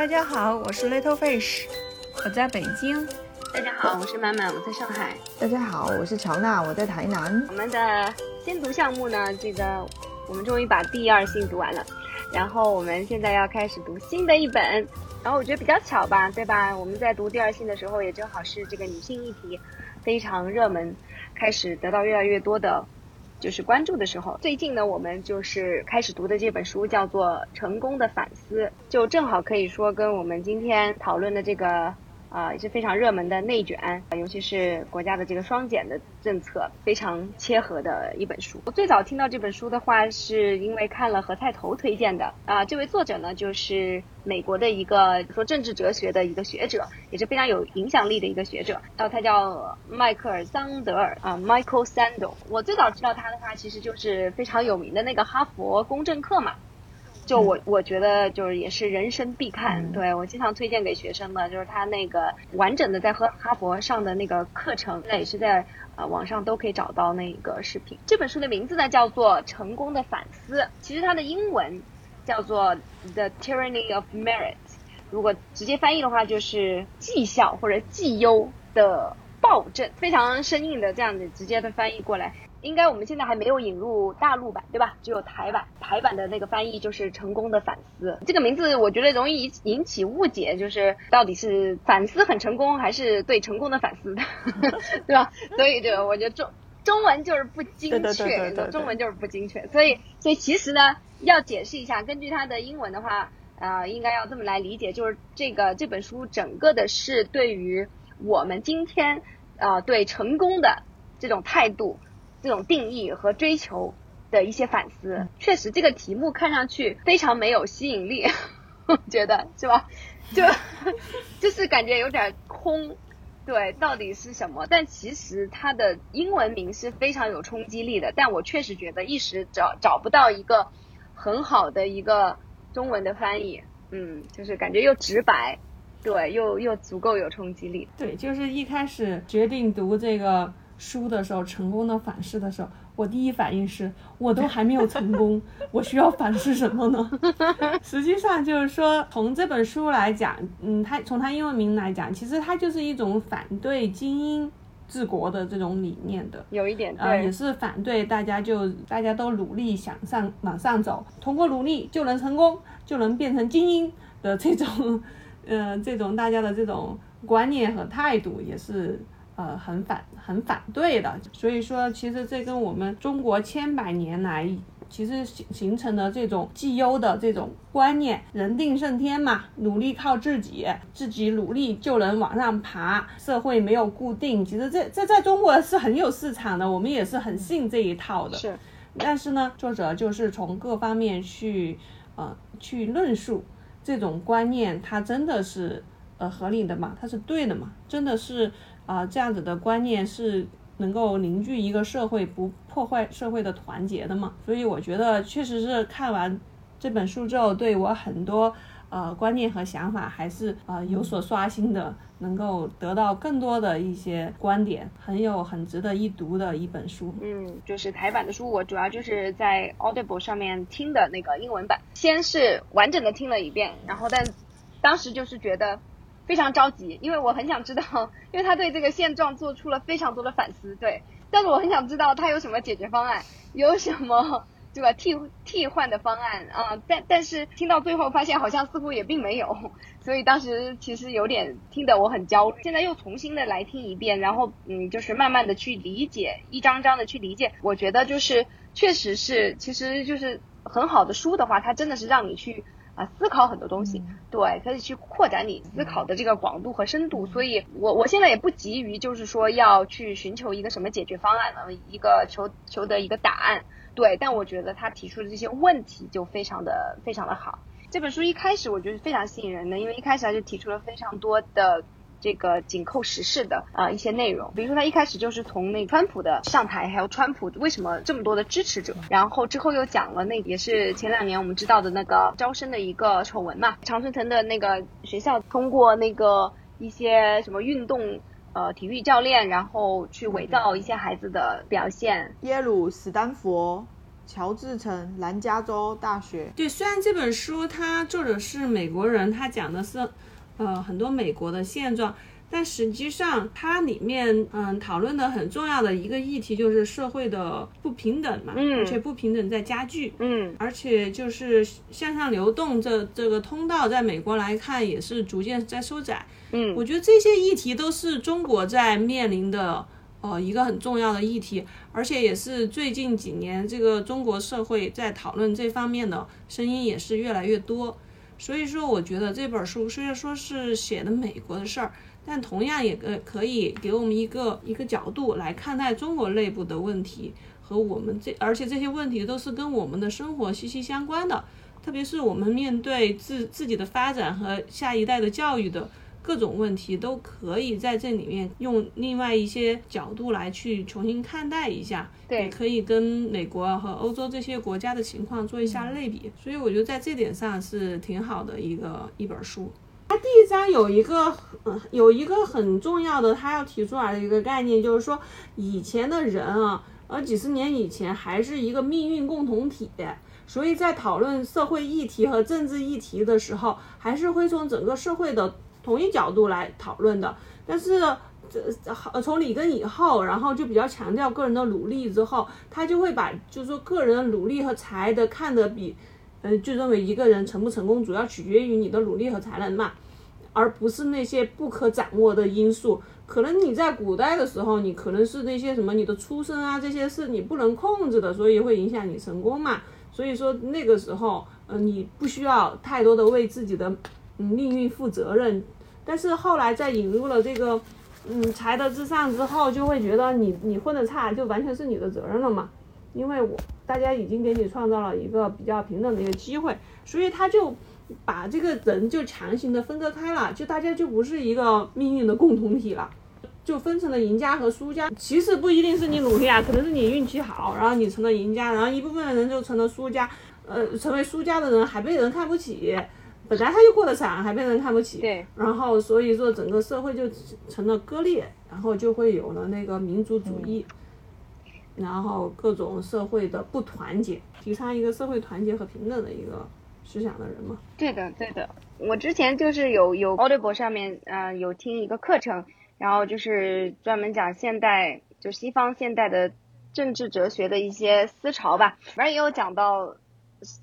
大家好，我是 Little Fish，我在北京。大家好，我是满满，我在上海。大家好，我是乔娜，我在台南。我们的先读项目呢，这个我们终于把第二性读完了，然后我们现在要开始读新的一本。然后我觉得比较巧吧，对吧？我们在读第二性的时候，也正好是这个女性议题非常热门，开始得到越来越多的。就是关注的时候，最近呢，我们就是开始读的这本书叫做《成功的反思》，就正好可以说跟我们今天讨论的这个。啊，也是非常热门的内卷，尤其是国家的这个双减的政策，非常切合的一本书。我最早听到这本书的话，是因为看了何菜头推荐的。啊，这位作者呢，就是美国的一个说政治哲学的一个学者，也是非常有影响力的一个学者。然后他叫迈克尔桑德尔啊，Michael Sandel。我最早知道他的话，其实就是非常有名的那个哈佛公正课嘛。就我我觉得就是也是人生必看，对我经常推荐给学生的，就是他那个完整的在和哈佛上的那个课程，那也是在呃网上都可以找到那个视频。这本书的名字呢叫做《成功的反思》，其实它的英文叫做《The Tyranny of Merit》，如果直接翻译的话就是绩效或者绩优的暴政，非常生硬的这样子直接的翻译过来。应该我们现在还没有引入大陆版，对吧？只有台版，台版的那个翻译就是成功的反思。这个名字我觉得容易引起误解，就是到底是反思很成功，还是对成功的反思，对吧？所以就我觉得中中文就是不精确，中文就是不精确。所以所以其实呢，要解释一下，根据它的英文的话，呃，应该要这么来理解，就是这个这本书整个的是对于我们今天啊对成功的这种态度。这种定义和追求的一些反思，确实这个题目看上去非常没有吸引力，我觉得是吧？就就是感觉有点空，对，到底是什么？但其实它的英文名是非常有冲击力的，但我确实觉得一时找找不到一个很好的一个中文的翻译，嗯，就是感觉又直白，对，又又足够有冲击力。对，就是一开始决定读这个。书的时候，成功的反思的时候，我第一反应是，我都还没有成功，我需要反思什么呢？实际上就是说，从这本书来讲，嗯，它从它英文名来讲，其实它就是一种反对精英治国的这种理念的，有一点，呃，也是反对大家就大家都努力向上往上走，通过努力就能成功，就能变成精英的这种，呃，这种大家的这种观念和态度也是。呃，很反很反对的，所以说，其实这跟我们中国千百年来其实形形成的这种绩优的这种观念，人定胜天嘛，努力靠自己，自己努力就能往上爬，社会没有固定，其实这这在中国是很有市场的，我们也是很信这一套的。是，但是呢，作者就是从各方面去呃去论述这种观念，它真的是呃合理的嘛？它是对的嘛？真的是。啊，这样子的观念是能够凝聚一个社会，不破坏社会的团结的嘛？所以我觉得确实是看完这本书之后，对我很多呃观念和想法还是呃有所刷新的，能够得到更多的一些观点，很有很值得一读的一本书。嗯，就是台版的书，我主要就是在 Audible 上面听的那个英文版，先是完整的听了一遍，然后但当时就是觉得。非常着急，因为我很想知道，因为他对这个现状做出了非常多的反思，对。但是我很想知道他有什么解决方案，有什么这个替替换的方案啊？但但是听到最后发现好像似乎也并没有，所以当时其实有点听得我很焦虑。现在又重新的来听一遍，然后嗯，就是慢慢的去理解，一张张的去理解。我觉得就是确实是，其实就是很好的书的话，它真的是让你去。啊，思考很多东西，对，可以去扩展你思考的这个广度和深度。所以，我我现在也不急于，就是说要去寻求一个什么解决方案呢？一个求求得一个答案，对。但我觉得他提出的这些问题就非常的非常的好。这本书一开始我觉得非常吸引人的，因为一开始他就提出了非常多的。这个紧扣时事的啊一些内容，比如说他一开始就是从那川普的上台，还有川普为什么这么多的支持者，然后之后又讲了那也是前两年我们知道的那个招生的一个丑闻嘛，常春藤的那个学校通过那个一些什么运动呃体育教练，然后去伪造一些孩子的表现，耶鲁、斯坦福。乔治城南加州大学。对，虽然这本书它作者是美国人，他讲的是呃很多美国的现状。但实际上，它里面嗯讨论的很重要的一个议题就是社会的不平等嘛，嗯而且不平等在加剧，嗯而且就是向上流动这这个通道，在美国来看也是逐渐在收窄。嗯我觉得这些议题都是中国在面临的呃一个很重要的议题，而且也是最近几年这个中国社会在讨论这方面的声音也是越来越多。所以说，我觉得这本书虽然说是写的美国的事儿，但同样也呃可以给我们一个一个角度来看待中国内部的问题和我们这，而且这些问题都是跟我们的生活息息相关的。特别是我们面对自自己的发展和下一代的教育的各种问题，都可以在这里面用另外一些角度来去重新看待一下，对也可以跟美国和欧洲这些国家的情况做一下类比。所以我觉得在这点上是挺好的一个一本书。它第一章有一个，呃，有一个很重要的，他要提出来的一个概念，就是说以前的人啊，呃，几十年以前还是一个命运共同体，所以在讨论社会议题和政治议题的时候，还是会从整个社会的同一角度来讨论的。但是，这呃从里根以后，然后就比较强调个人的努力之后，他就会把就是说个人的努力和才的看得比，呃，就认为一个人成不成功主要取决于你的努力和才能嘛。而不是那些不可掌握的因素。可能你在古代的时候，你可能是那些什么你的出身啊，这些是你不能控制的，所以会影响你成功嘛。所以说那个时候，呃，你不需要太多的为自己的嗯命运负责任。但是后来在引入了这个嗯才德至上之后，就会觉得你你混的差就完全是你的责任了嘛。因为我大家已经给你创造了一个比较平等的一个机会，所以他就把这个人就强行的分割开了，就大家就不是一个命运的共同体了，就分成了赢家和输家。其实不一定是你努力啊，可能是你运气好，然后你成了赢家，然后一部分人就成了输家，呃，成为输家的人还被人看不起。本来他就过得惨，还被人看不起，对，然后所以说整个社会就成了割裂，然后就会有了那个民族主义，然后各种社会的不团结，提倡一个社会团结和平等的一个思想的人嘛。对的，对的。我之前就是有有 Audible 上面，呃，有听一个课程，然后就是专门讲现代，就西方现代的政治哲学的一些思潮吧。反正也有讲到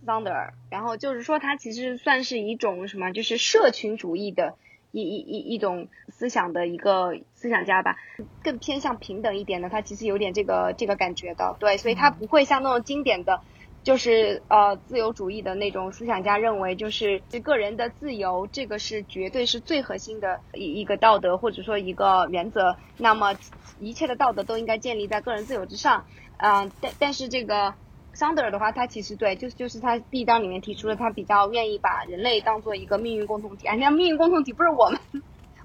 founder，，然后就是说他其实算是一种什么，就是社群主义的一一一一种思想的一个思想家吧，更偏向平等一点的，他其实有点这个这个感觉的，对，所以他不会像那种经典的。就是呃，自由主义的那种思想家认为，就是个人的自由，这个是绝对是最核心的一一个道德，或者说一个原则。那么一切的道德都应该建立在个人自由之上。嗯、但但是这个桑德尔的话，他其实对，就是就是他第一章里面提出了，他比较愿意把人类当做一个命运共同体。哎，那命运共同体不是我们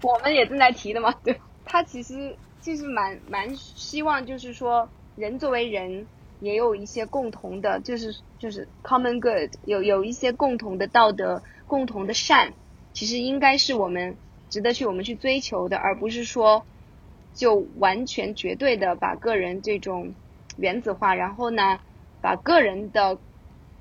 我们也正在提的吗？对，他其实就是蛮蛮希望，就是说人作为人。也有一些共同的，就是就是 common good，有有一些共同的道德、共同的善，其实应该是我们值得去我们去追求的，而不是说就完全绝对的把个人这种原子化，然后呢，把个人的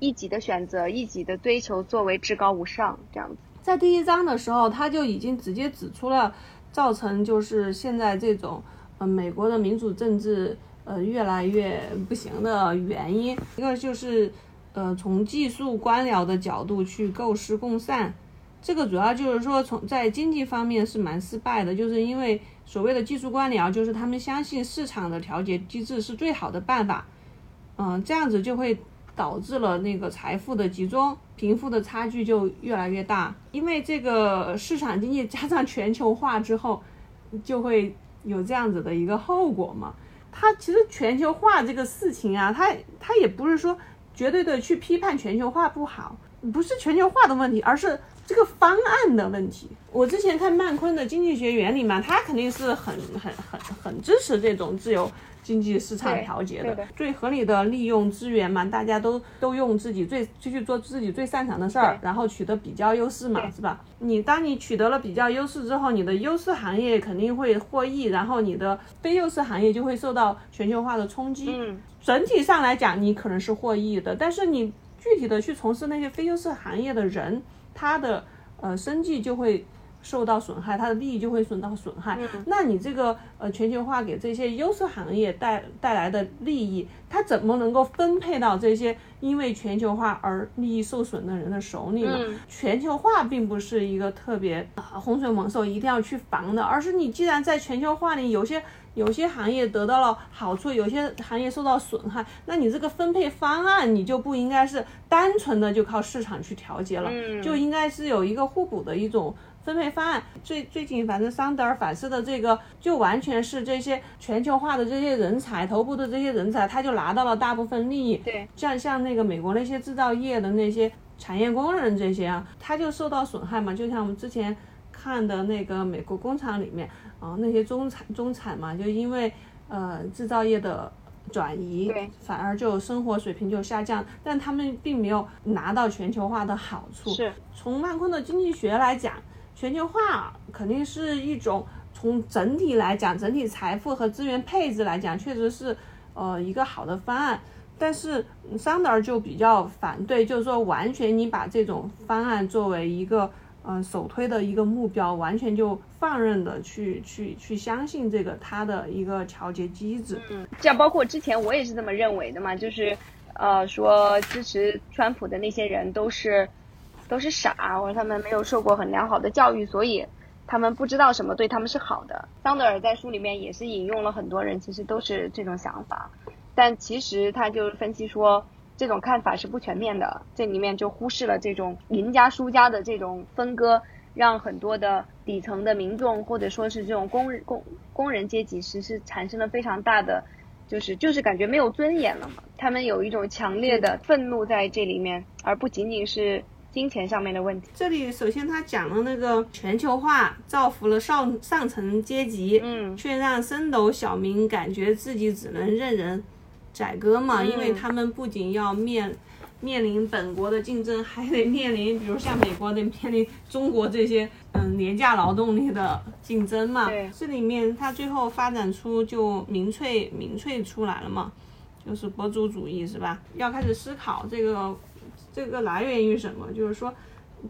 一己的选择、一己的追求作为至高无上这样子。在第一章的时候，他就已经直接指出了造成就是现在这种呃美国的民主政治。呃，越来越不行的原因，一个就是，呃，从技术官僚的角度去构思共善，这个主要就是说从在经济方面是蛮失败的，就是因为所谓的技术官僚，就是他们相信市场的调节机制是最好的办法，嗯，这样子就会导致了那个财富的集中，贫富的差距就越来越大，因为这个市场经济加上全球化之后，就会有这样子的一个后果嘛。它其实全球化这个事情啊，它它也不是说绝对的去批判全球化不好，不是全球化的问题，而是这个方案的问题。我之前看曼昆的经济学原理嘛，他肯定是很很很很支持这种自由。经济市场调节的最合理的利用资源嘛，大家都都用自己最就去做自己最擅长的事儿，然后取得比较优势嘛，是吧？你当你取得了比较优势之后，你的优势行业肯定会获益，然后你的非优势行业就会受到全球化的冲击。嗯，整体上来讲，你可能是获益的，但是你具体的去从事那些非优势行业的人，他的呃生计就会。受到损害，他的利益就会受到损害。那你这个呃全球化给这些优势行业带带来的利益，它怎么能够分配到这些因为全球化而利益受损的人的手里呢？全球化并不是一个特别洪水猛兽，一定要去防的，而是你既然在全球化里有些有些行业得到了好处，有些行业受到损害，那你这个分配方案你就不应该是单纯的就靠市场去调节了，就应该是有一个互补的一种。分配方案最最近，反正桑德尔反思的这个，就完全是这些全球化的这些人才，头部的这些人才，他就拿到了大部分利益。对，像像那个美国那些制造业的那些产业工人这些啊，他就受到损害嘛。就像我们之前看的那个美国工厂里面啊，那些中产中产嘛，就因为呃制造业的转移，反而就生活水平就下降，但他们并没有拿到全球化的好处。是，从曼昆的经济学来讲。全球化肯定是一种从整体来讲，整体财富和资源配置来讲，确实是呃一个好的方案。但是桑德尔就比较反对，就是说完全你把这种方案作为一个嗯首推的一个目标，完全就放任的去去去相信这个它的一个调节机制。嗯，这样包括之前我也是这么认为的嘛，就是呃说支持川普的那些人都是。都是傻，或者他们没有受过很良好的教育，所以他们不知道什么对他们是好的。桑德尔在书里面也是引用了很多人，其实都是这种想法，但其实他就分析说，这种看法是不全面的，这里面就忽视了这种赢家输家的这种分割，让很多的底层的民众或者说是这种工人工工人阶级，其实是产生了非常大的，就是就是感觉没有尊严了嘛。他们有一种强烈的愤怒在这里面，而不仅仅是。金钱上面的问题，这里首先他讲了那个全球化造福了上上层阶级，嗯，却让升斗小民感觉自己只能任人宰割嘛，因为他们不仅要面面临本国的竞争，还得面临，比如像美国得面临中国这些嗯廉价劳动力的竞争嘛。对，这里面它最后发展出就民粹民粹出来了嘛，就是博主主义是吧？要开始思考这个。这个来源于什么？就是说，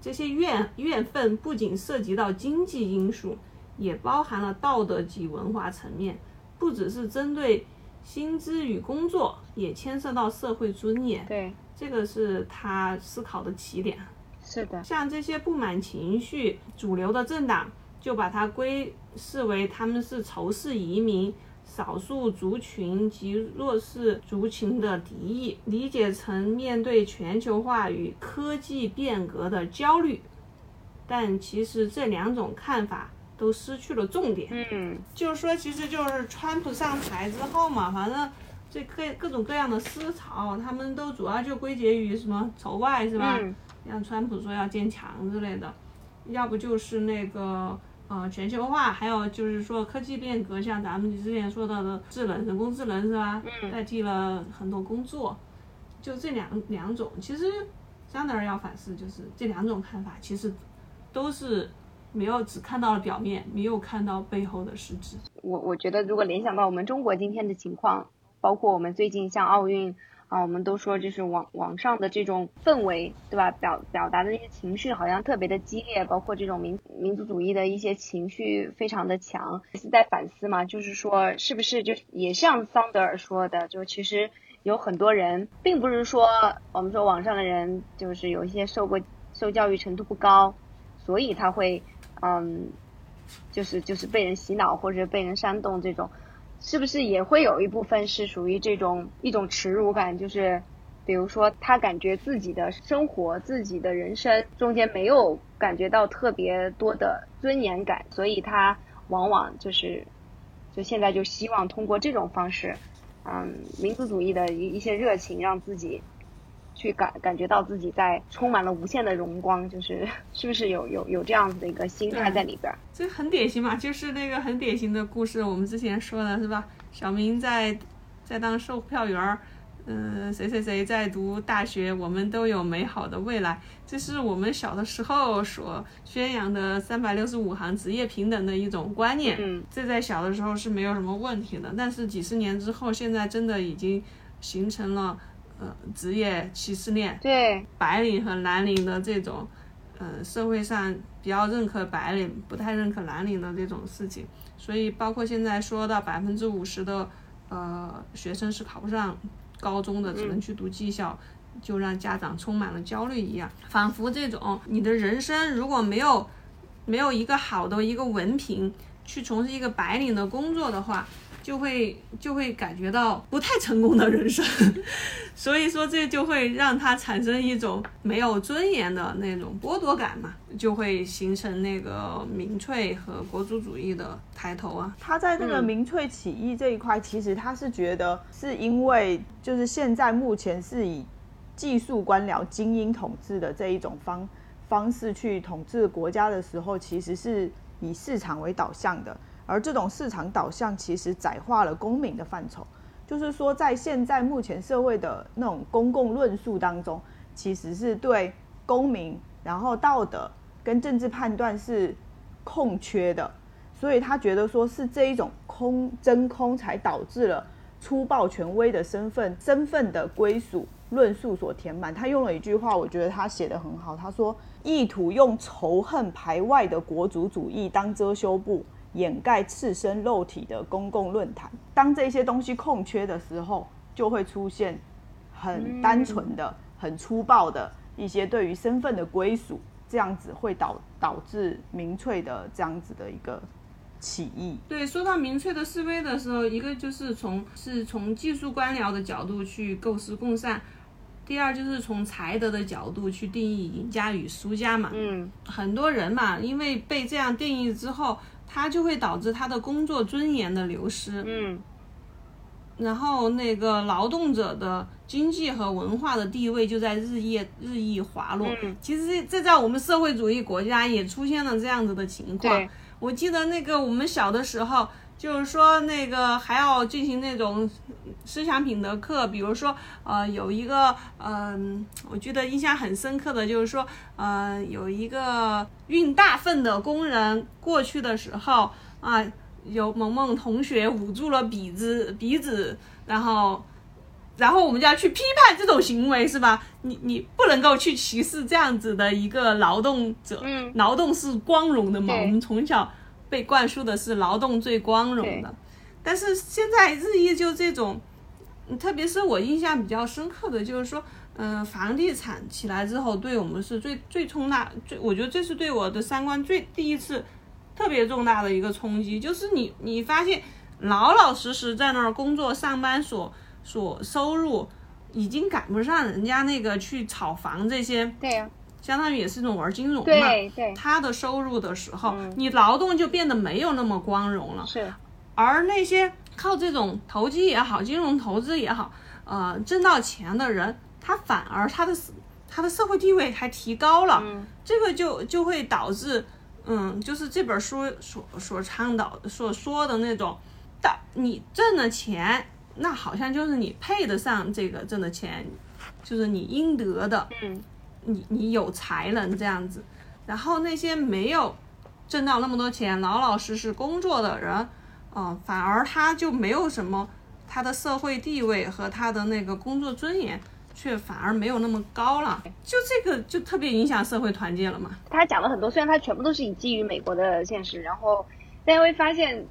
这些怨怨愤不仅涉及到经济因素，也包含了道德及文化层面，不只是针对薪资与工作，也牵涉到社会尊严。对，这个是他思考的起点。是的，像这些不满情绪，主流的政党就把它归视为他们是仇视移民。少数族群及弱势族群的敌意，理解成面对全球化与科技变革的焦虑，但其实这两种看法都失去了重点。嗯，就是说，其实就是川普上台之后嘛，反正这各各种各样的思潮，他们都主要就归结于什么仇外是吧？像川普说要建墙之类的，要不就是那个。呃，全球化，还有就是说科技变革，像咱们之前说到的智能、人工智能是吧？代替了很多工作，就这两两种。其实，桑德尔要反思，就是这两种看法，其实都是没有只看到了表面，没有看到背后的实质。我我觉得，如果联想到我们中国今天的情况，包括我们最近像奥运。啊，我们都说就是网网上的这种氛围，对吧？表表达的那些情绪好像特别的激烈，包括这种民民族主义的一些情绪非常的强，是在反思嘛？就是说，是不是就也像桑德尔说的，就其实有很多人，并不是说我们说网上的人就是有一些受过受教育程度不高，所以他会嗯，就是就是被人洗脑或者被人煽动这种。是不是也会有一部分是属于这种一种耻辱感？就是，比如说他感觉自己的生活、自己的人生中间没有感觉到特别多的尊严感，所以他往往就是，就现在就希望通过这种方式，嗯，民族主义的一一些热情，让自己去感感觉到自己在充满了无限的荣光，就是是不是有有有这样子的一个心态在里边？这很典型嘛，就是那个很典型的故事，我们之前说的是吧？小明在在当售票员儿。嗯，谁谁谁在读大学，我们都有美好的未来。这是我们小的时候所宣扬的三百六十五行职业平等的一种观念。嗯，这在小的时候是没有什么问题的。但是几十年之后，现在真的已经形成了呃职业歧视链。对，白领和蓝领的这种，呃，社会上比较认可白领，不太认可蓝领的这种事情。所以，包括现在说到百分之五十的呃学生是考不上。高中的只能去读技校，就让家长充满了焦虑一样，仿佛这种你的人生如果没有没有一个好的一个文凭，去从事一个白领的工作的话。就会就会感觉到不太成功的人生，所以说这就会让他产生一种没有尊严的那种剥夺感嘛，就会形成那个民粹和国族主义的抬头啊。他在这个民粹起义这一块，其实他是觉得是因为就是现在目前是以技术官僚精英统治的这一种方方式去统治国家的时候，其实是以市场为导向的。而这种市场导向其实窄化了公民的范畴，就是说，在现在目前社会的那种公共论述当中，其实是对公民，然后道德跟政治判断是空缺的，所以他觉得说是这一种空真空才导致了粗暴权威的身份身份的归属论述所填满。他用了一句话，我觉得他写的很好，他说：“意图用仇恨排外的国族主义当遮羞布。”掩盖赤身肉体的公共论坛，当这些东西空缺的时候，就会出现很单纯的、很粗暴的一些对于身份的归属，这样子会导导致民粹的这样子的一个起义。对，说到民粹的示威的时候，一个就是从是从技术官僚的角度去构思共善，第二就是从才德的角度去定义赢家与输家嘛。嗯，很多人嘛，因为被这样定义之后。它就会导致他的工作尊严的流失，嗯，然后那个劳动者的经济和文化的地位就在日夜日益滑落。其实这在我们社会主义国家也出现了这样子的情况。我记得那个我们小的时候。就是说，那个还要进行那种思想品德课，比如说，呃，有一个，嗯，我记得印象很深刻的就是说，呃，有一个运大粪的工人过去的时候，啊，有萌萌同学捂住了鼻子，鼻子，然后，然后我们就要去批判这种行为，是吧？你你不能够去歧视这样子的一个劳动者，嗯，劳动是光荣的嘛，我们从小。被灌输的是劳动最光荣的，但是现在日益就这种，特别是我印象比较深刻的就是说，嗯，房地产起来之后，对我们是最最重大，最我觉得这是对我的三观最第一次特别重大的一个冲击，就是你你发现老老实实在那儿工作上班所所收入已经赶不上人家那个去炒房这些，对呀。相当于也是一种玩金融嘛，对对，他的收入的时候，你劳动就变得没有那么光荣了。是，而那些靠这种投机也好，金融投资也好，呃，挣到钱的人，他反而他的他的社会地位还提高了。嗯，这个就就会导致，嗯，就是这本书所所倡导所说的那种，大你挣了钱，那好像就是你配得上这个挣的钱，就是你应得的。嗯。你你有才能这样子，然后那些没有挣到那么多钱、老老实实工作的人，嗯，反而他就没有什么，他的社会地位和他的那个工作尊严，却反而没有那么高了。就这个就特别影响社会团结了嘛。他讲了很多，虽然他全部都是以基于美国的现实，然后大家会发现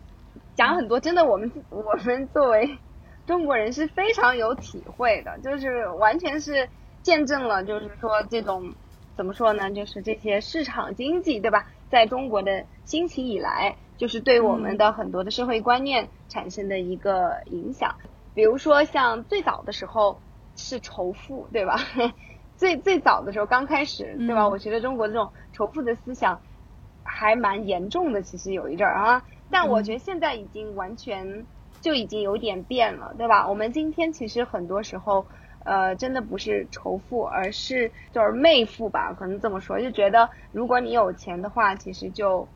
讲很多，真的我们我们作为中国人是非常有体会的，就是完全是。见证了，就是说这种怎么说呢？就是这些市场经济，对吧？在中国的兴起以来，就是对我们的很多的社会观念产生的一个影响。比如说，像最早的时候是仇富，对吧？最最早的时候刚开始，对吧？我觉得中国这种仇富的思想还蛮严重的，其实有一阵儿啊。但我觉得现在已经完全就已经有点变了，对吧？我们今天其实很多时候。呃，真的不是仇富，而是就是媚富吧，可能这么说，就觉得如果你有钱的话，其实就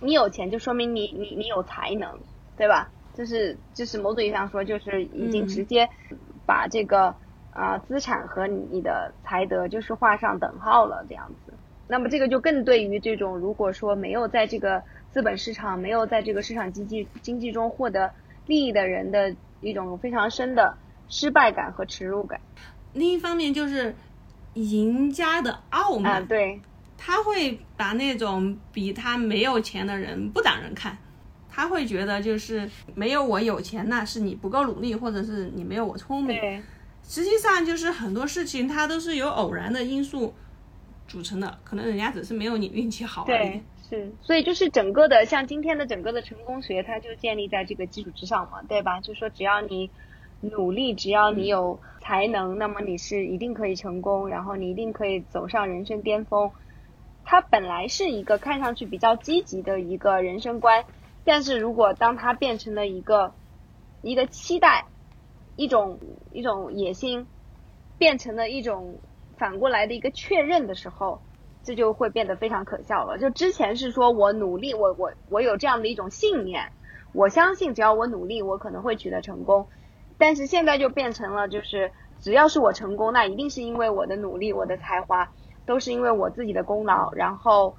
你有钱就说明你你你有才能，对吧？就是就是某种意义上说，就是已经直接把这个啊资产和你的才德就是画上等号了这样子。那么这个就更对于这种如果说没有在这个资本市场没有在这个市场经济经济中获得利益的人的一种非常深的失败感和耻辱感。另一方面就是赢家的傲慢，啊，对，他会把那种比他没有钱的人不当人看，他会觉得就是没有我有钱，那是你不够努力，或者是你没有我聪明。对，实际上就是很多事情它都是由偶然的因素组成的，可能人家只是没有你运气好而已对。，是，所以就是整个的像今天的整个的成功学，它就建立在这个基础之上嘛，对吧？就说只要你努力，只要你有才能，那么你是一定可以成功，然后你一定可以走上人生巅峰。他本来是一个看上去比较积极的一个人生观，但是如果当他变成了一个一个期待，一种一种野心，变成了一种反过来的一个确认的时候，这就会变得非常可笑了。就之前是说我努力，我我我有这样的一种信念，我相信只要我努力，我可能会取得成功。但是现在就变成了，就是只要是我成功，那一定是因为我的努力，我的才华，都是因为我自己的功劳。然后，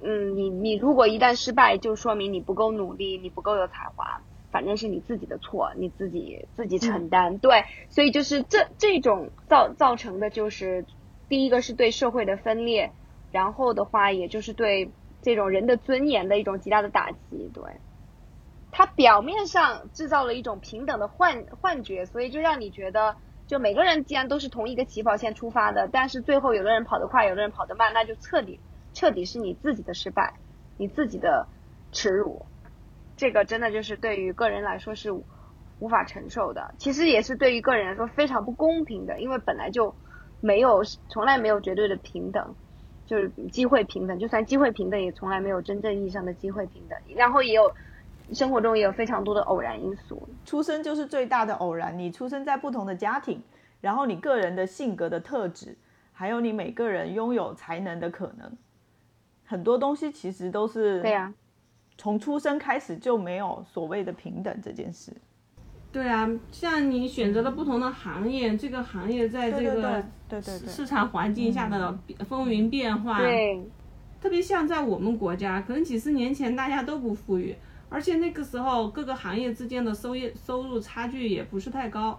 嗯，你你如果一旦失败，就说明你不够努力，你不够有才华，反正是你自己的错，你自己自己承担。对，所以就是这这种造造成的就是，第一个是对社会的分裂，然后的话，也就是对这种人的尊严的一种极大的打击。对，它表面上制造了一种平等的幻幻觉，所以就让你觉得，就每个人既然都是同一个起跑线出发的，但是最后有的人跑得快，有的人跑得慢，那就彻底彻底是你自己的失败，你自己的耻辱。这个真的就是对于个人来说是无法承受的，其实也是对于个人来说非常不公平的，因为本来就没有从来没有绝对的平等，就是机会平等，就算机会平等，也从来没有真正意义上的机会平等。然后也有生活中也有非常多的偶然因素。出生就是最大的偶然。你出生在不同的家庭，然后你个人的性格的特质，还有你每个人拥有才能的可能，很多东西其实都是对呀、从出生开始就没有所谓的平等这件事。对啊，像你选择了不同的行业，这个行业在这对对对个对对对市场环境下的风云变化，对，特别像在我们国家，可能几十年前大家都不富裕，而且那个时候各个行业之间的收业收入差距也不是太高，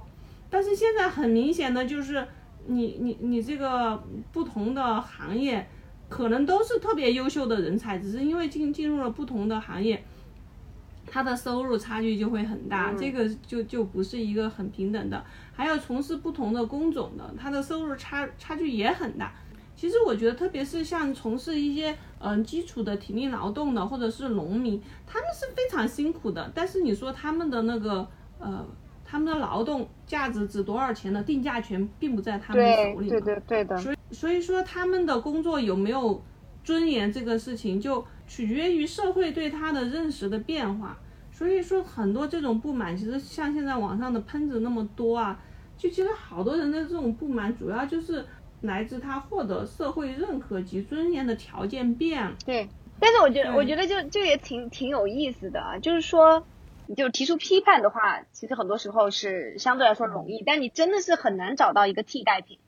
但是现在很明显的就是你你你这个不同的行业，可能都是特别优秀的人才，只是因为进进入了不同的行业。他的收入差距就会很大，嗯这个就就不是一个很平等的。还有从事不同的工种的，他的收入差差距也很大。其实我觉得，特别是像从事一些嗯、基础的体力劳动的，或者是农民，他们是非常辛苦的。但是你说他们的那个呃，他们的劳动价值值多少钱的定价权，并不在他们手里嘛。对对对的，所以所以说他们的工作有没有尊严这个事情，就取决于社会对他的认识的变化。所以说很多这种不满，其实像现在网上的喷子那么多啊，就其实好多人的这种不满，主要就是来自他获得社会认可及尊严的条件变了。对，但是我觉得，我觉得就这也挺挺有意思的啊，就是说，你就提出批判的话，其实很多时候是相对来说容易，但你真的是很难找到一个替代品。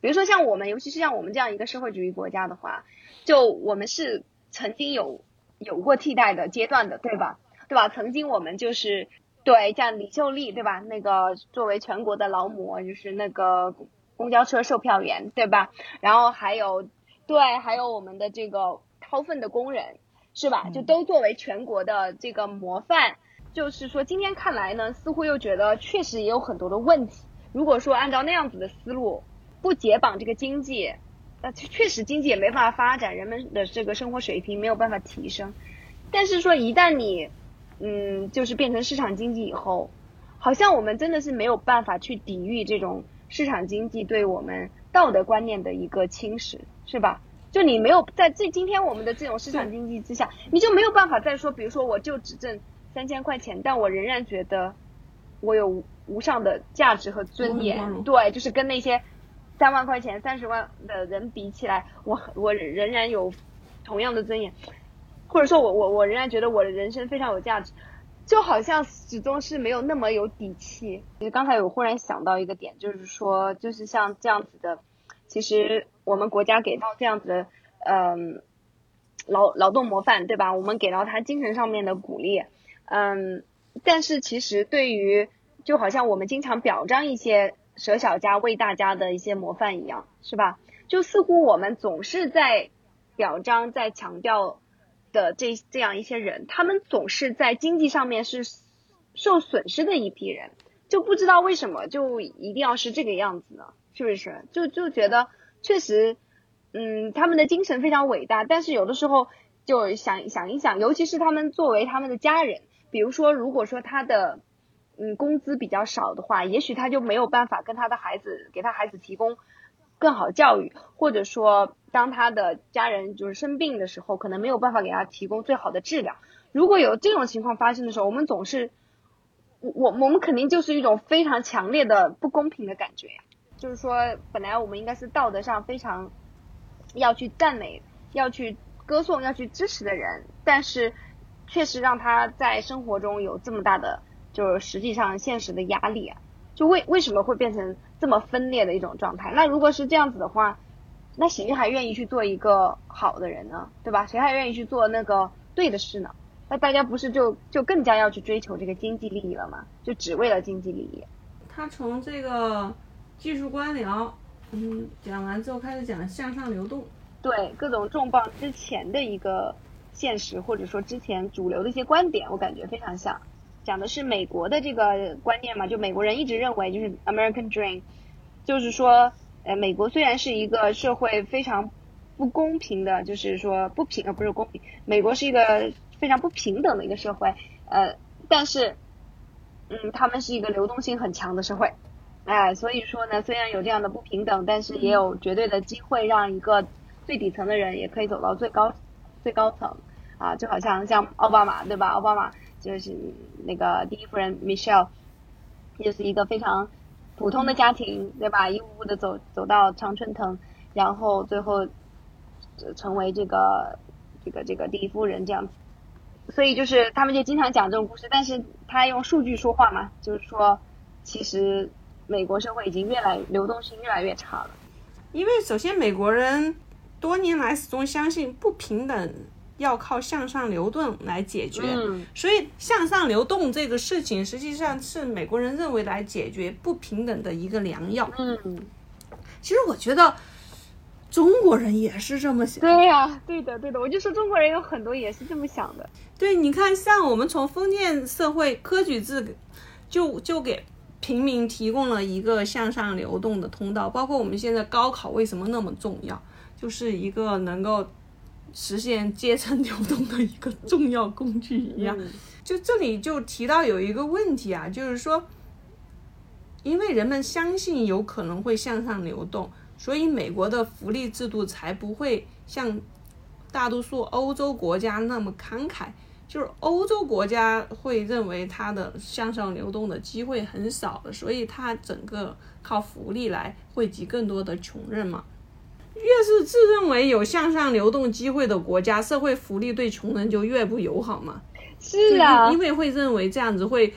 比如说像我们，尤其是像我们这样一个社会主义国家的话，就我们是曾经有有过替代的阶段的，对吧？对吧？曾经我们就是对像李秀丽，对吧？那个作为全国的劳模，就是那个公交车售票员，对吧？然后还有对，还有我们的这个掏粪的工人，是吧？就都作为全国的这个模范。就是说，今天看来呢，似乎又觉得确实也有很多的问题。如果说按照那样子的思路，不解绑这个经济，那确实经济也没办法发展，人们的这个生活水平没有办法提升。但是说，一旦你嗯，就是变成市场经济以后，好像我们真的是没有办法去抵御这种市场经济对我们道德观念的一个侵蚀，是吧？就你没有在这今天我们的这种市场经济之下，你就没有办法再说，比如说我就只挣三千块钱，但我仍然觉得我有无上的价值和尊严。对，就是跟那些三万块钱、三十万的人比起来，我我仍然有同样的尊严，或者说我我我仍然觉得我的人生非常有价值。就好像始终是没有那么有底气。其实刚才我忽然想到一个点，就是说，就是像这样子的，其实我们国家给到这样子的，嗯，劳劳动模范，对吧？我们给到他精神上面的鼓励，嗯，但是其实对于，就好像我们经常表彰一些舍小家为大家的一些模范一样，是吧？就似乎我们总是在表彰，在强调。的这这样一些人，他们总是在经济上面是受损失的一批人，就不知道为什么就一定要是这个样子呢？是不是？就就觉得确实，嗯，他们的精神非常伟大，但是有的时候就想想一想，尤其是他们作为他们的家人，比如说，如果说他的嗯工资比较少的话，也许他就没有办法跟他的孩子给他孩子提供更好教育，或者说。当他的家人就是生病的时候，可能没有办法给他提供最好的治疗。如果有这种情况发生的时候，我们总是，我我我们肯定就是一种非常强烈的不公平的感觉呀。就是说，本来我们应该是道德上非常要去赞美、要去歌颂、要去支持的人，但是确实让他在生活中有这么大的，就是实际上现实的压力啊。就为为什么会变成这么分裂的一种状态？那如果是这样子的话。那谁还愿意去做一个好的人呢？对吧？谁还愿意去做那个对的事呢？那大家不是就就更加要去追求这个经济利益了吗？就只为了经济利益。他从这个技术官僚，嗯，讲完之后开始讲向上流动，对各种重磅之前的一个现实，或者说之前主流的一些观点，我感觉非常像，讲的是美国的这个观念嘛，就美国人一直认为就是 American Dream，就是说。呃，美国虽然是一个社会非常不公平的，就是说不平，呃不是公平。美国是一个非常不平等的一个社会，呃，但是，嗯，他们是一个流动性很强的社会，哎，所以说呢，虽然有这样的不平等，但是也有绝对的机会让一个最底层的人也可以走到最高最高层，啊，就好像像奥巴马对吧？奥巴马就是那个第一夫人 Michelle，就是一个非常。普通的家庭，对吧？一步步的走走到常春藤，然后最后成为这个这个这个第一夫人这样子。所以就是他们就经常讲这种故事，但是他用数据说话嘛，就是说其实美国社会已经越来流动性越来越差了。因为首先美国人多年来始终相信不平等。要靠向上流动来解决，所以向上流动这个事情实际上是美国人认为来解决不平等的一个良药。嗯，其实我觉得中国人也是这么想。对呀，对的，对的，我就说中国人有很多也是这么想的。对，你看，像我们从封建社会科举制，就就给平民提供了一个向上流动的通道，包括我们现在高考为什么那么重要，就是一个能够。实现阶层流动的一个重要工具一样，就这里就提到有一个问题啊，就是说，因为人们相信有可能会向上流动，所以美国的福利制度才不会像大多数欧洲国家那么慷慨。就是欧洲国家会认为它的向上流动的机会很少的，所以它整个靠福利来惠及更多的穷人嘛。越是自认为有向上流动机会的国家，社会福利对穷人就越不友好嘛。是啊，因为会认为这样子会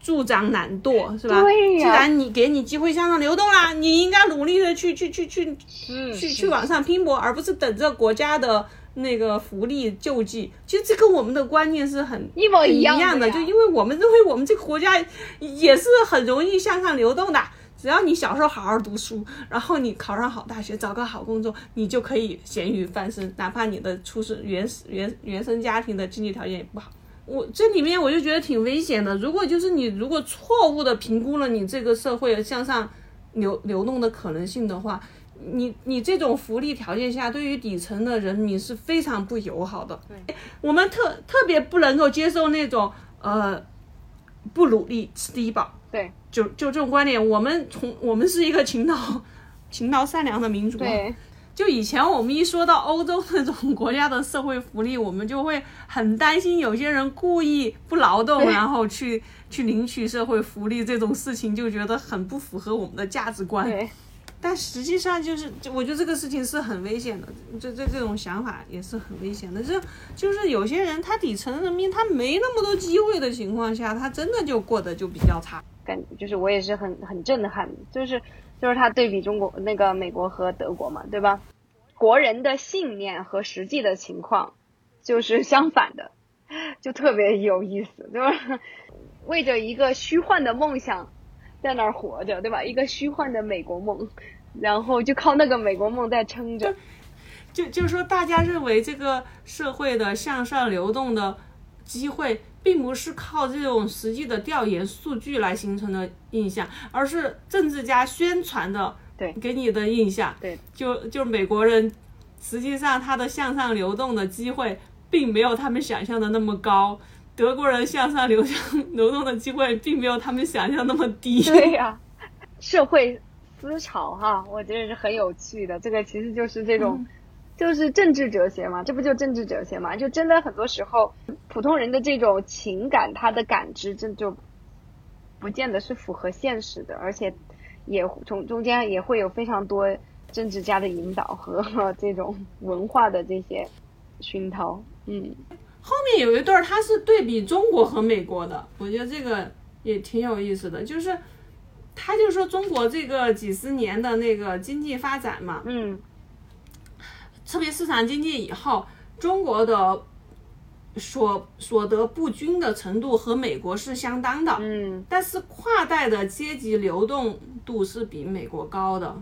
助长懒惰，是吧？对既然你给你机会向上流动啦，你应该努力的去去去去去去往上拼搏，而不是等着国家的那个福利救济。其实这跟我们的观念是很一模一样的，就因为我们认为我们这个国家也是很容易向上流动的。只要你小时候好好读书，然后你考上好大学，找个好工作，你就可以咸鱼翻身。哪怕你的出身原原原生家庭的经济条件也不好，我这里面我就觉得挺危险的。如果就是你如果错误的评估了你这个社会向上流流动的可能性的话，你你这种福利条件下对于底层的人民是非常不友好的。对，我们特特别不能够接受那种呃不努力吃低保。对。就就这种观点，我们从我们是一个勤劳、勤劳善良的民族。对，就以前我们一说到欧洲那种国家的社会福利，我们就会很担心有些人故意不劳动，然后去去领取社会福利这种事情，就觉得很不符合我们的价值观。对，但实际上就是，就我觉得这个事情是很危险的，这这这种想法也是很危险的。这就是有些人他底层人民他没那么多机会的情况下，他真的就过得就比较差。感就是我也是很很震撼，就是就是他对比中国那个美国和德国嘛，对吧？国人的信念和实际的情况就是相反的，就特别有意思，对吧？为着一个虚幻的梦想在那儿活着，对吧？一个虚幻的美国梦，然后就靠那个美国梦在撑着。就就是说，大家认为这个社会的向上流动的机会，并不是靠这种实际的调研数据来形成的印象，而是政治家宣传的对给你的印象。对，就就美国人，实际上他的向上流动的机会，并没有他们想象的那么高。德国人向上流向流动的机会，并没有他们想象那么低。对呀、社会思潮哈，我觉得是很有趣的。这个其实就是这种，就是政治哲学嘛，这不就政治哲学嘛？就真的很多时候，普通人的这种情感，他的感知，真就不见得是符合现实的，而且也从中间也会有非常多政治家的引导和和 这种文化的这些熏陶。嗯，后面有一段儿他是对比中国和美国的，我觉得这个也挺有意思的，就是他就说中国这个几十年的那个经济发展嘛，嗯，特别市场经济以后，中国的所所得不均的程度和美国是相当的，嗯，但是跨代的阶级流动度是比美国高的，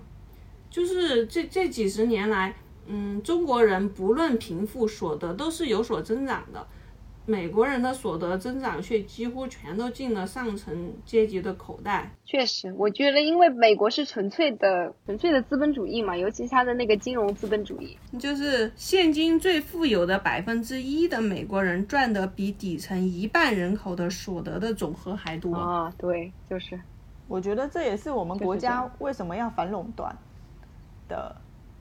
就是这这几十年来，嗯，中国人不论贫富所得都是有所增长的，美国人的所得增长却几乎全都进了上层阶级的口袋。确实，我觉得因为美国是纯粹的纯粹的资本主义嘛，尤其是它的那个金融资本主义。就是现今最富有的百分之一的美国人赚的比底层一半人口的所得的总和还多。啊，对，就是我觉得这也是我们国家为什么要反垄断的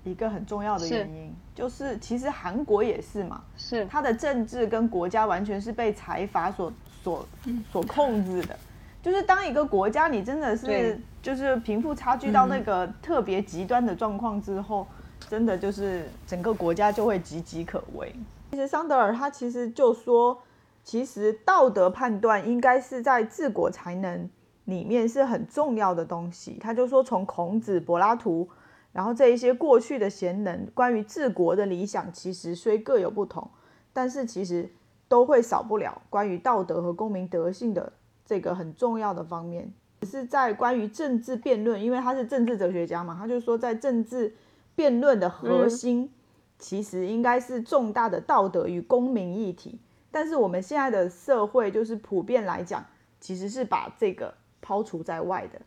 一个很重要的原因，就是其实韩国也是嘛，是它的政治跟国家完全是被财阀所所所控制的。就是当一个国家你真的是就是贫富差距到那个特别极端的状况之后，真的就是整个国家就会岌岌可危。其实桑德尔他其实就说，其实道德判断应该是在治国才能里面是很重要的东西。他就说，从孔子、柏拉图，然后这一些过去的贤能关于治国的理想，其实虽各有不同，但是其实都会少不了关于道德和公民德性的这个很重要的方面。只是在关于政治辩论，因为他是政治哲学家嘛，他就说在政治辩论的核心，其实应该是重大的道德与公民议题。但是我们现在的社会，就是普遍来讲，其实是把这个抛除在外的，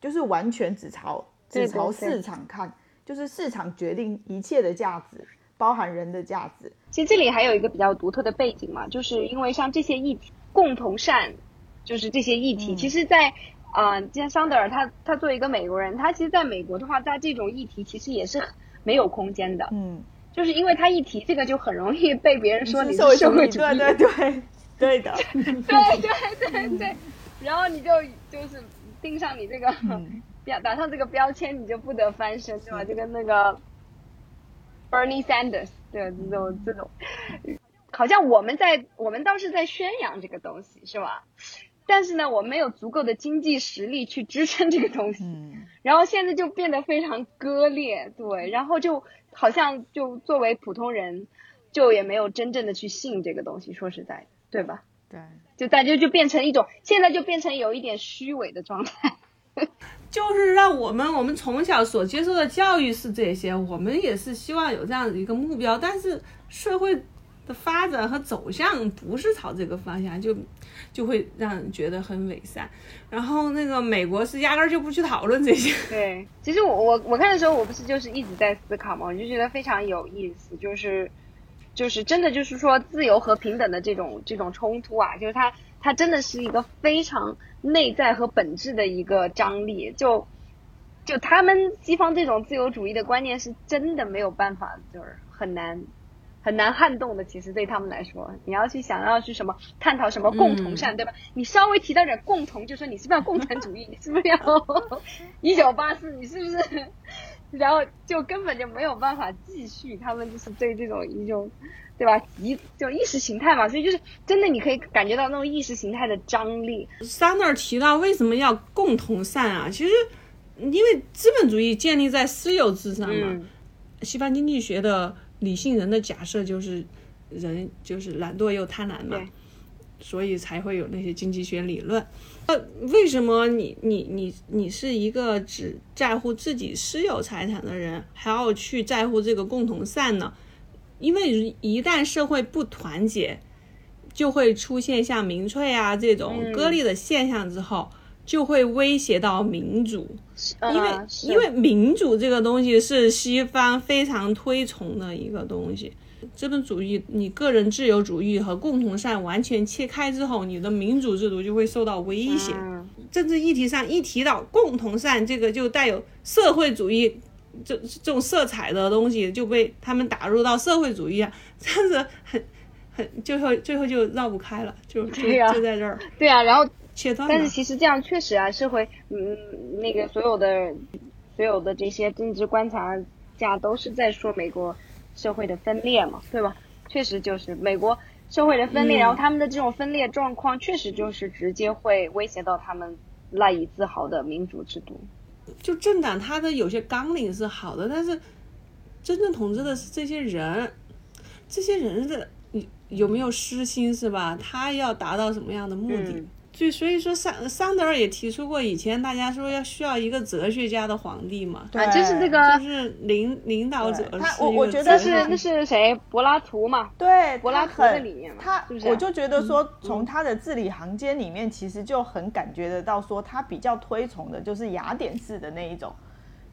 就是完全只朝对只朝市场看，就是市场决定一切的价值，包含人的价值。其实这里还有一个比较独特的背景嘛，就是因为像这些议题，共同善，就是这些议题，嗯。其实在，啊，像桑德尔他他作为一个美国人，他其实在美国的话，在这种议题其实也是没有空间的，嗯，就是因为他一提这个就很容易被别人说你是社会社会主主义，义，对对对，对的，对对对对，然后你就就是钉上你这个嗯标打上这个标签，你就不得翻身，对吧？就跟那个 Bernie Sanders 对这种这种，好像我们在我们倒是在宣扬这个东西，是吧？但是呢，我们没有足够的经济实力去支撑这个东西，嗯，然后现在就变得非常割裂，对，然后就好像就作为普通人，就也没有真正的去信这个东西，说实在的，对吧？对。就大家就变成一种，现在就变成有一点虚伪的状态。就是让我们我们从小所接受的教育是这些，我们也是希望有这样的一个目标，但是社会的发展和走向不是朝这个方向，就就会让人觉得很伪善。然后那个美国是压根儿就不去讨论这些，对，其实我我我看的时候，我不是就是一直在思考嘛，我就觉得非常有意思，就是就是真的就是说自由和平等的这种这种冲突啊，就是它它真的是一个非常内在和本质的一个张力，就就他们西方这种自由主义的观念是真的没有办法，就是很难很难撼动的。其实对他们来说，你要去想要去什么探讨什么共同善，对吧？你稍微提到点共同，就说你是不是要共产主义？你是不是要 一九八四？你是不是？然后就根本就没有办法继续。他们就是对这种一种。对吧？一就意识形态嘛，所以就是真的，你可以感觉到那种意识形态的张力。桑德尔提到为什么要共同善啊？其实，因为资本主义建立在私有制上嘛。西方经济学的理性人的假设就是人就是懒惰又贪婪嘛，所以才会有那些经济学理论。那为什么你你你你是一个只在乎自己私有财产的人，还要去在乎这个共同善呢？因为一旦社会不团结，就会出现像民粹啊这种割裂的现象，之后就会威胁到民主。因为因为民主这个东西是西方非常推崇的一个东西，资本主义你个人自由主义和共同善完全切开之后，你的民主制度就会受到威胁。政治议题上一提到共同善，这个就带有社会主义。这这种色彩的东西就被他们打入到社会主义啊，这样子很很最后最后就绕不开了，就就就在这儿。对啊，然后切断。但是其实这样确实啊，是会嗯那个所有的所有的这些政治观察家都是在说美国社会的分裂嘛，对吧？确实就是美国社会的分裂，然后他们的这种分裂状况确实就是直接会威胁到他们赖以自豪的民主制度。就政党，它的有些纲领是好的，但是真正统治的是这些人，这些人的有有没有私心是吧？他要达到什么样的目的？就所以说，桑桑德尔也提出过，以前大家说要需要一个哲学家的皇帝嘛，对，就是这个，就是领领导者。他我我觉得是那是谁？柏拉图嘛，对，柏拉图的理念嘛，他我就觉得说，从他的字里行间里面，其实就很感觉得到，说他比较推崇的就是雅典式的那一种，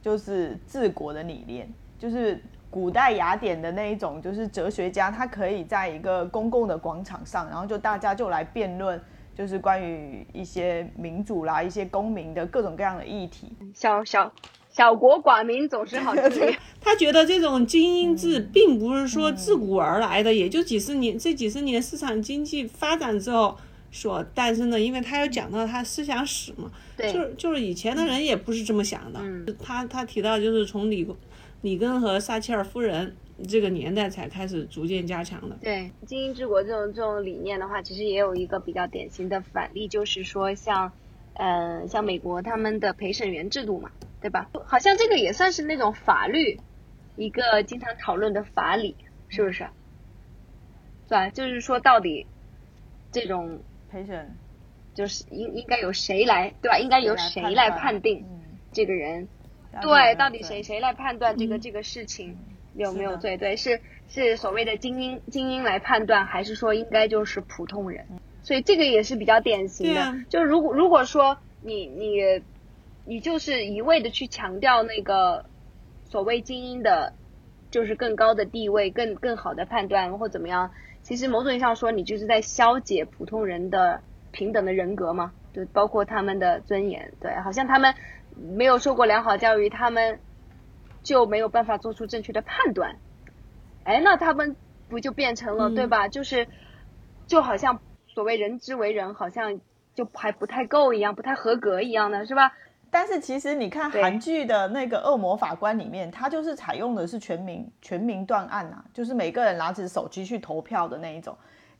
就是治国的理念，就是古代雅典的那一种，就是哲学家，他可以在一个公共的广场上，然后就大家就来辩论。就是关于一些民主啦、一些公民的各种各样的议题。小小小国寡民总是好治 他觉得这种精英制并不是说自古而来的，也就几十年这几十年市场经济发展之后所诞生的。因为他有讲到他思想史嘛，就是就是以前的人也不是这么想的。他他提到就是从里里根和撒切尔夫人。这个年代才开始逐渐加强的。对精英治国这种这种理念的话，其实也有一个比较典型的反例，就是说像，呃，像美国他们的陪审员制度嘛，对吧？好像这个也算是那种法律，一个经常讨论的法理，是不是？是吧？就是说到底，这种陪审，就是应应该由谁来，对吧？应该由谁来判定这个人？对，到底谁谁来判断这个这个事情？有没有罪？对，是是所谓的精英精英来判断，还是说应该就是普通人？所以这个也是比较典型的。就如果如果说你你你就是一味的去强调那个所谓精英的，就是更高的地位、更更好的判断或怎么样，其实某种意义上说，你就是在消解普通人的平等的人格嘛，就包括他们的尊严。对，好像他们没有受过良好教育，他们。就没有办法做出正确的判断，哎，那他们不就变成了对吧？就是，就好像所谓人之为人，好像就还不太够一样，不太合格一样的是吧？但是其实你看韩剧的那个恶魔法官里面，他就是采用的是全民全民断案啊，就是每个人拿着手机去投票的那一种。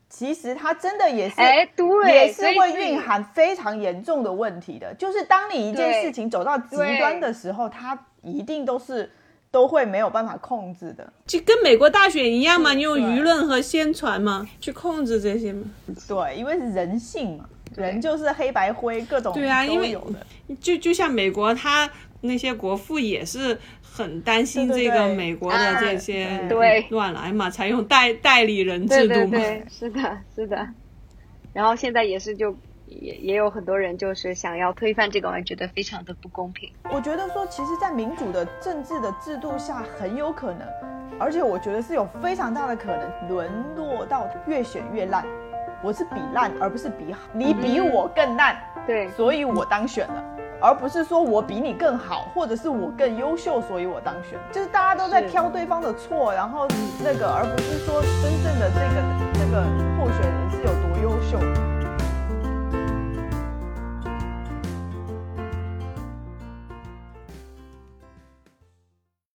其实他真的也是，哎，对，也是会蕴含非常严重的问题的。就是当你一件事情走到极端的时候，他一定都是都会没有办法控制的。就跟美国大选一样嘛，你用舆论和宣传嘛去控制这些嘛。对，因为是人性嘛，人就是黑白灰各种对啊，因为有的。就就像美国，他那些国父也是。很担心这个美国的这些乱来嘛，采用代代理人制度嘛。对，是的，是的。然后现在也是，就也也有很多人就是想要推翻这个，我觉得非常的不公平。我觉得说，其实，在民主的政治的制度下，很有可能，而且我觉得是有非常大的可能沦落到越选越烂。我是比烂，而不是比好，你比我更烂，对，所以我当选了。而不是说我比你更好，或者是我更优秀，所以我当选。就是大家都在挑对方的错，然后那个，而不是说真正的这个这个候选人是有多优秀。